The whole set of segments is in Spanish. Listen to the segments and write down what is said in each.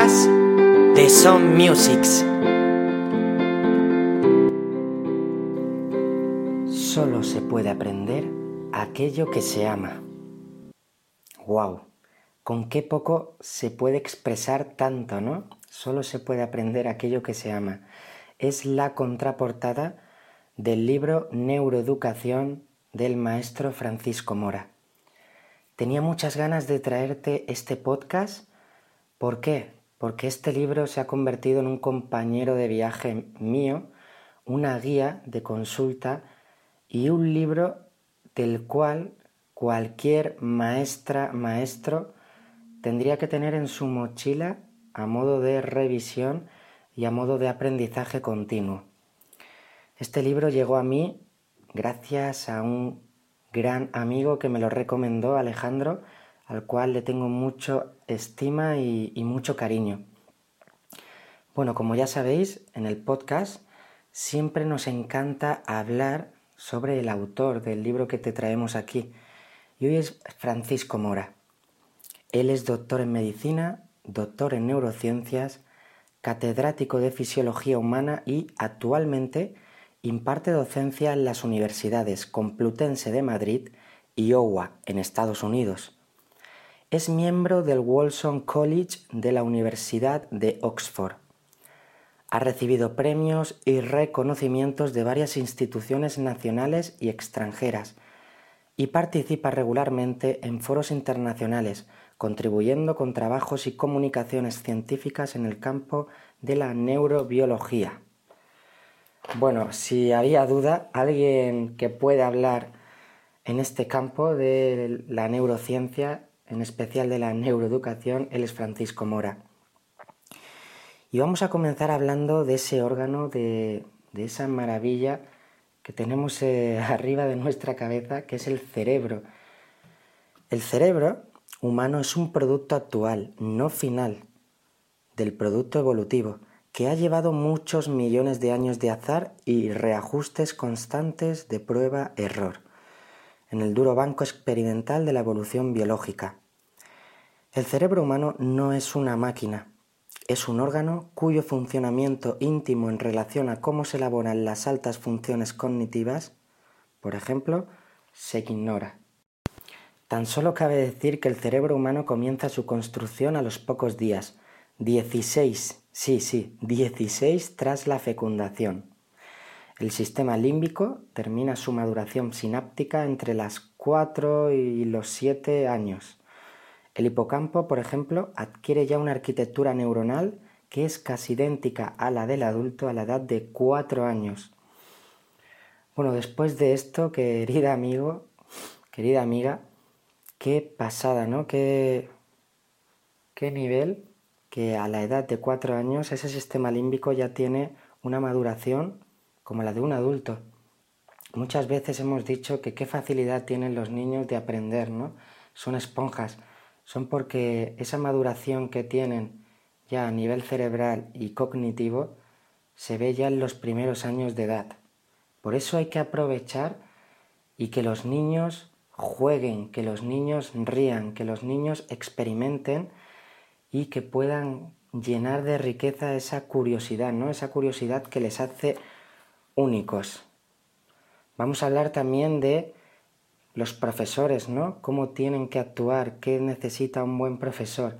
de Son Musics. Solo se puede aprender aquello que se ama. ¡Wow! Con qué poco se puede expresar tanto, ¿no? Solo se puede aprender aquello que se ama. Es la contraportada del libro Neuroeducación del maestro Francisco Mora. Tenía muchas ganas de traerte este podcast. ¿Por qué? Porque este libro se ha convertido en un compañero de viaje mío, una guía de consulta y un libro del cual cualquier maestra, maestro tendría que tener en su mochila a modo de revisión y a modo de aprendizaje continuo. Este libro llegó a mí gracias a un gran amigo que me lo recomendó, Alejandro, al cual le tengo mucho estima y, mucho cariño. Bueno, como ya sabéis, en el podcast siempre nos encanta hablar sobre el autor del libro que te traemos aquí. Y hoy es Francisco Mora. Él es doctor en medicina, doctor en neurociencias, catedrático de fisiología humana y actualmente Imparte docencia en las universidades Complutense de Madrid y Iowa, en Estados Unidos. Es miembro del Wolfson College de la Universidad de Oxford. Ha recibido premios y reconocimientos de varias instituciones nacionales y extranjeras y participa regularmente en foros internacionales, contribuyendo con trabajos y comunicaciones científicas en el campo de la neurobiología. Bueno, si había duda, alguien que pueda hablar en este campo de la neurociencia, en especial de la neuroeducación, él es Francisco Mora. Y vamos a comenzar hablando de ese órgano, de, esa maravilla que tenemos eh, arriba de nuestra cabeza, que es el cerebro. El cerebro humano es un producto actual, no final, del producto evolutivo que ha llevado muchos millones de años de azar y reajustes constantes de prueba-error en el duro banco experimental de la evolución biológica. El cerebro humano no es una máquina, es un órgano cuyo funcionamiento íntimo en relación a cómo se elaboran las altas funciones cognitivas, por ejemplo, se ignora. Tan solo cabe decir que el cerebro humano comienza su construcción a los pocos días, 16 Sí, sí, 16 tras la fecundación. El sistema límbico termina su maduración sináptica entre las 4 y los 7 años. El hipocampo, por ejemplo, adquiere ya una arquitectura neuronal que es casi idéntica a la del adulto a la edad de 4 años. Bueno, después de esto, querida amigo, querida amiga, qué pasada, ¿no? Qué, qué nivel que a la edad de cuatro años ese sistema límbico ya tiene una maduración como la de un adulto. Muchas veces hemos dicho que qué facilidad tienen los niños de aprender, ¿no? Son esponjas, son porque esa maduración que tienen ya a nivel cerebral y cognitivo se ve ya en los primeros años de edad. Por eso hay que aprovechar y que los niños jueguen, que los niños rían, que los niños experimenten y que puedan llenar de riqueza esa curiosidad, ¿no? Esa curiosidad que les hace únicos. Vamos a hablar también de los profesores, ¿no? Cómo tienen que actuar, qué necesita un buen profesor.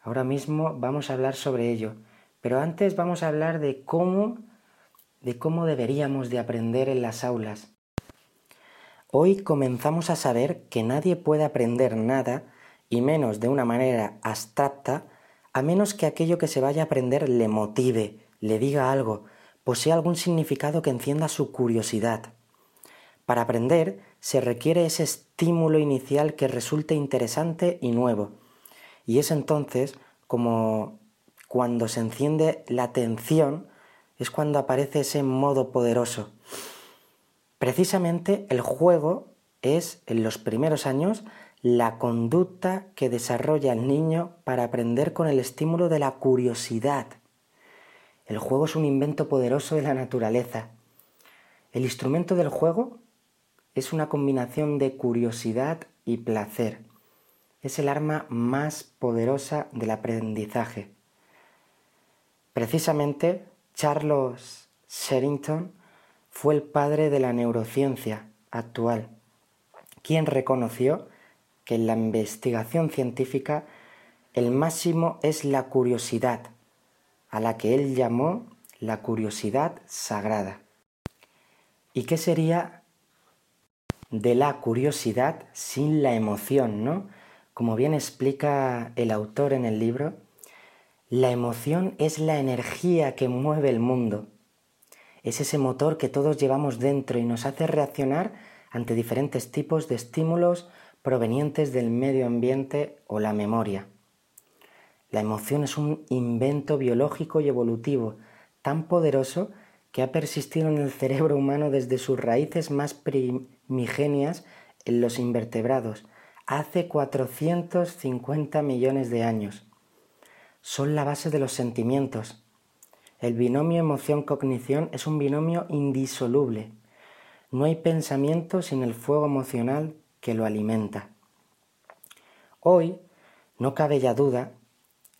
Ahora mismo vamos a hablar sobre ello, pero antes vamos a hablar de cómo de cómo deberíamos de aprender en las aulas. Hoy comenzamos a saber que nadie puede aprender nada y menos de una manera abstracta, a menos que aquello que se vaya a aprender le motive, le diga algo, posea algún significado que encienda su curiosidad. Para aprender se requiere ese estímulo inicial que resulte interesante y nuevo. Y es entonces como cuando se enciende la atención, es cuando aparece ese modo poderoso. Precisamente el juego es, en los primeros años, la conducta que desarrolla el niño para aprender con el estímulo de la curiosidad. El juego es un invento poderoso de la naturaleza. El instrumento del juego es una combinación de curiosidad y placer. Es el arma más poderosa del aprendizaje. Precisamente, Charles Sherrington fue el padre de la neurociencia actual, quien reconoció que en la investigación científica el máximo es la curiosidad, a la que él llamó la curiosidad sagrada. ¿Y qué sería de la curiosidad sin la emoción, no? Como bien explica el autor en el libro, la emoción es la energía que mueve el mundo. Es ese motor que todos llevamos dentro y nos hace reaccionar ante diferentes tipos de estímulos provenientes del medio ambiente o la memoria. La emoción es un invento biológico y evolutivo tan poderoso que ha persistido en el cerebro humano desde sus raíces más primigenias en los invertebrados, hace 450 millones de años son la base de los sentimientos. El binomio emoción-cognición es un binomio indisoluble. No hay pensamiento sin el fuego emocional que lo alimenta. Hoy no cabe ya duda,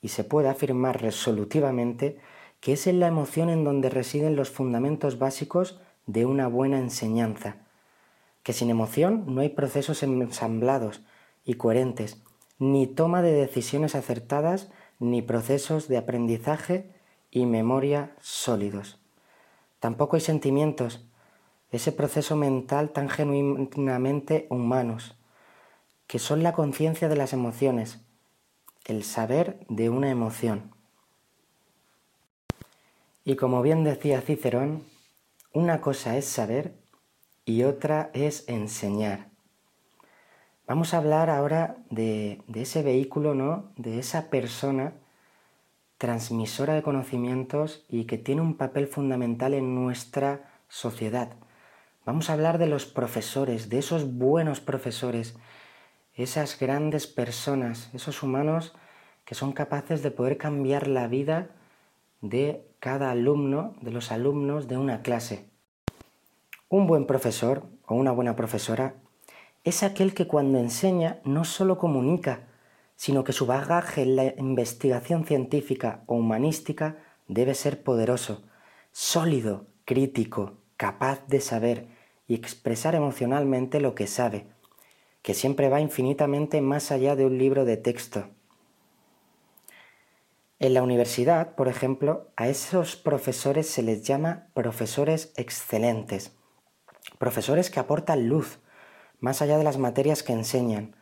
y se puede afirmar resolutivamente, que es en la emoción en donde residen los fundamentos básicos de una buena enseñanza, que sin emoción no hay procesos ensamblados y coherentes, ni toma de decisiones acertadas ni procesos de aprendizaje y memoria sólidos. Tampoco hay sentimientos, ese proceso mental tan genuinamente humanos, que son la conciencia de las emociones, el saber de una emoción. Y como bien decía Cicerón, una cosa es saber y otra es enseñar. Vamos a hablar ahora de, ese vehículo, ¿no? De esa persona transmisora de conocimientos y que tiene un papel fundamental en nuestra sociedad. Vamos a hablar de los profesores, de esos buenos profesores, esas grandes personas, esos humanos que son capaces de poder cambiar la vida de cada alumno, de los alumnos de una clase. Un buen profesor o una buena profesora es aquel que cuando enseña no solo comunica, sino que su bagaje en la investigación científica o humanística debe ser poderoso, sólido, crítico, capaz de saber y expresar emocionalmente lo que sabe, que siempre va infinitamente más allá de un libro de texto. En la universidad, por ejemplo, a esos profesores se les llama profesores excelentes, profesores que aportan luz, más allá de las materias que enseñan,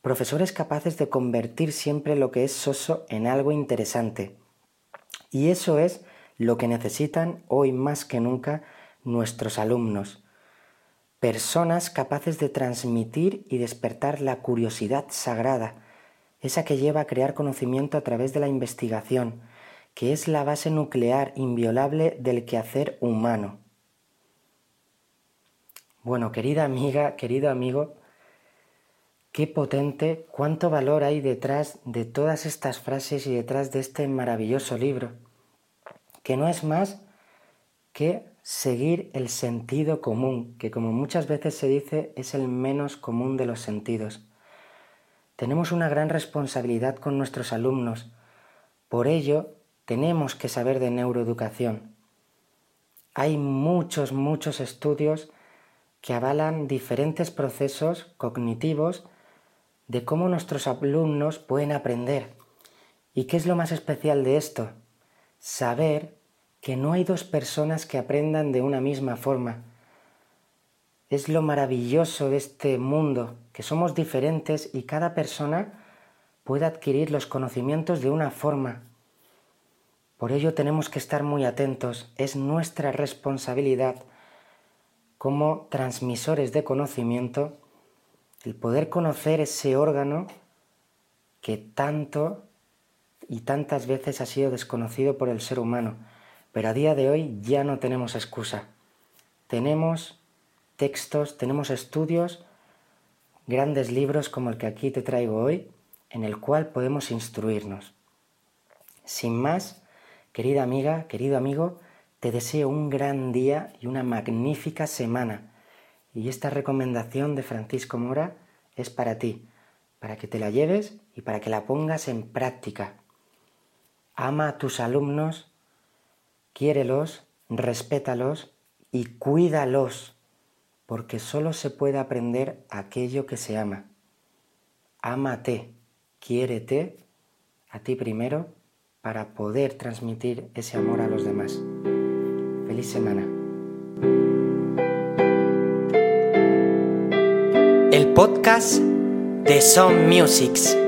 profesores capaces de convertir siempre lo que es soso en algo interesante. Y eso es lo que necesitan hoy más que nunca nuestros alumnos. Personas capaces de transmitir y despertar la curiosidad sagrada, esa que lleva a crear conocimiento a través de la investigación, que es la base nuclear inviolable del quehacer humano. Bueno, querida amiga, querido amigo, qué potente, cuánto valor hay detrás de todas estas frases y detrás de este maravilloso libro, que no es más que seguir el sentido común, que como muchas veces se dice es el menos común de los sentidos. Tenemos una gran responsabilidad con nuestros alumnos, por ello tenemos que saber de neuroeducación. Hay muchos, muchos estudios que avalan diferentes procesos cognitivos de cómo nuestros alumnos pueden aprender. ¿Y qué es lo más especial de esto? Saber que no hay dos personas que aprendan de una misma forma. Es lo maravilloso de este mundo, que somos diferentes y cada persona puede adquirir los conocimientos de una forma. Por ello tenemos que estar muy atentos, es nuestra responsabilidad como transmisores de conocimiento, el poder conocer ese órgano que tanto y tantas veces ha sido desconocido por el ser humano. Pero a día de hoy ya no tenemos excusa. Tenemos textos, tenemos estudios, grandes libros como el que aquí te traigo hoy, en el cual podemos instruirnos. Sin más, querida amiga, querido amigo, te deseo un gran día y una magnífica semana. Y esta recomendación de Francisco Mora es para ti, para que te la lleves y para que la pongas en práctica. Ama a tus alumnos quiérelos, respétalos y cuídalos, porque solo se puede aprender aquello que se ama. Ámate, quiérete a ti primero para poder transmitir ese amor a los demás. Feliz semana. El podcast de Some Musics.